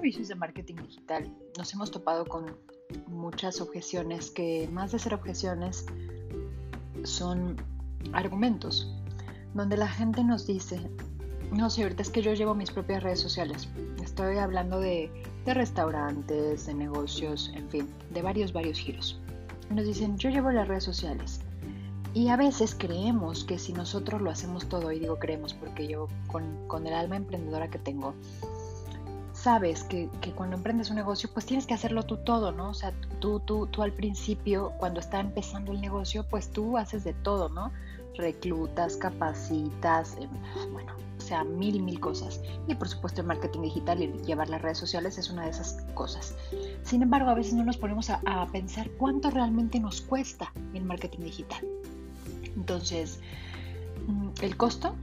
servicios de marketing digital nos hemos topado con muchas objeciones que más de ser objeciones son argumentos, donde la gente nos dice, no sé, ahorita es que yo llevo mis propias redes sociales, estoy hablando de, de restaurantes, de negocios, en fin, de varios, varios giros. Nos dicen, yo llevo las redes sociales. Y a veces creemos que si nosotros lo hacemos todo, y digo creemos porque yo con, con el alma emprendedora que tengo, sabes que, cuando emprendes un negocio, pues tienes que hacerlo tú todo, ¿no? O sea, tú, tú, tú al principio, cuando está empezando el negocio, pues tú haces de todo, ¿no? Reclutas, capacitas, em, bueno, o sea, mil, mil cosas. Y por supuesto el marketing digital y llevar las redes sociales es una de esas cosas. Sin embargo, a veces no nos ponemos a, a pensar cuánto realmente nos cuesta el marketing digital. Entonces, mm, el costo,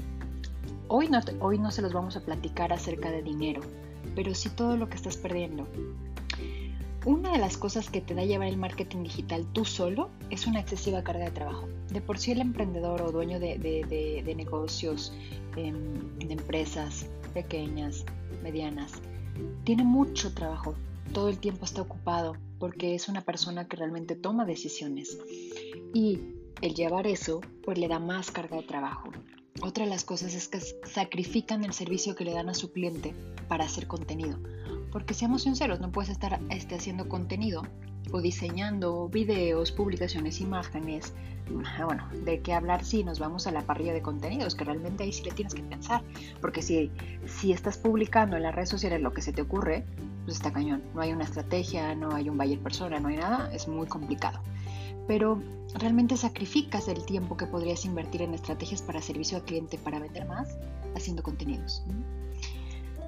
hoy no, hoy no se los vamos a platicar acerca de dinero pero sí todo lo que estás perdiendo. Una de las cosas que te da llevar el marketing digital tú solo es una excesiva carga de trabajo. De por sí el emprendedor o dueño de, negocios, em, de empresas pequeñas, medianas, tiene mucho trabajo. Todo el tiempo está ocupado porque es una persona que realmente toma decisiones. Y el llevar eso, pues le da más carga de trabajo. Otra de las cosas es que sacrifican el servicio que le dan a su cliente para hacer contenido. Porque seamos sinceros, no puedes estar este, haciendo contenido o diseñando videos, publicaciones, imágenes. Ah, bueno, de qué hablar si nos vamos a la parrilla de contenidos, que realmente ahí sí le tienes que pensar. Porque si, si estás publicando en las redes sociales lo que se te ocurre, pues está cañón. No hay una estrategia, no hay un buyer persona, no hay nada, es muy complicado pero realmente sacrificas el tiempo que podrías invertir en estrategias para servicio al cliente para vender más haciendo contenidos.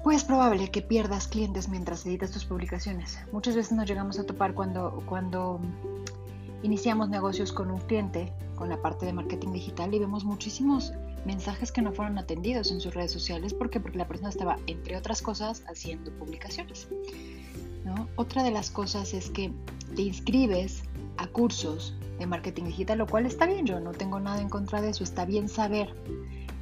Pues es probable que pierdas clientes mientras editas tus publicaciones. Muchas veces nos llegamos a topar cuando, cuando iniciamos negocios con un cliente, con la parte de marketing digital, y vemos muchísimos mensajes que no fueron atendidos en sus redes sociales. ¿Por qué? Porque la persona estaba, entre otras cosas, haciendo publicaciones. Otra de las cosas es que te inscribes a cursos de marketing digital, lo cual está bien, yo no tengo nada en contra de eso, está bien saber.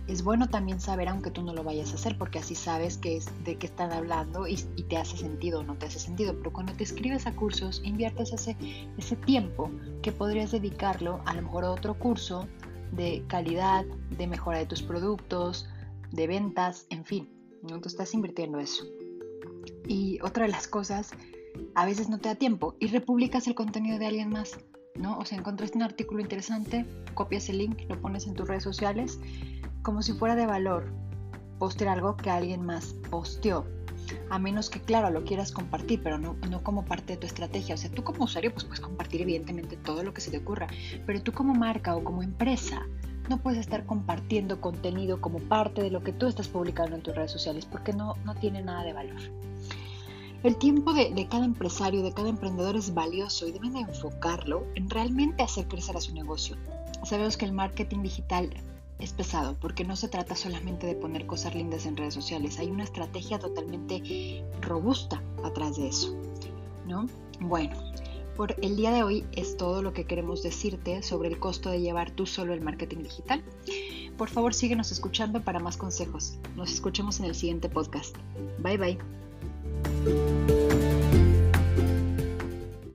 Es bueno también saber, aunque tú no lo vayas a hacer, porque así sabes que es, de qué están hablando y, te hace sentido o no te hace sentido. Pero cuando te escribes a cursos, inviertes ese, ese tiempo que podrías dedicarlo a lo mejor a otro curso de calidad, de mejora de tus productos, de ventas, en fin. ¿no? Tú estás invirtiendo eso. Y otra de las cosas a veces no te da tiempo y republicas el contenido de alguien más, ¿no? O sea, encontraste un artículo interesante, copias el link, lo pones en tus redes sociales, como si fuera de valor postear algo que alguien más posteó. A menos que, claro, lo quieras compartir, pero no, no como parte de tu estrategia. O sea, tú como usuario, pues puedes compartir evidentemente todo lo que se te ocurra, pero tú como marca o como empresa, no puedes estar compartiendo contenido como parte de lo que tú estás publicando en tus redes sociales porque no, no tiene nada de valor. El tiempo de, cada empresario, de cada emprendedor es valioso y deben de enfocarlo en realmente hacer crecer a su negocio. Sabemos que el marketing digital es pesado porque no se trata solamente de poner cosas lindas en redes sociales, hay una estrategia totalmente robusta atrás de eso, ¿no? Bueno, por el día de hoy es todo lo que queremos decirte sobre el costo de llevar tú solo el marketing digital. Por favor, síguenos escuchando para más consejos. Nos escuchemos en el siguiente podcast. Bye bye. Thank you.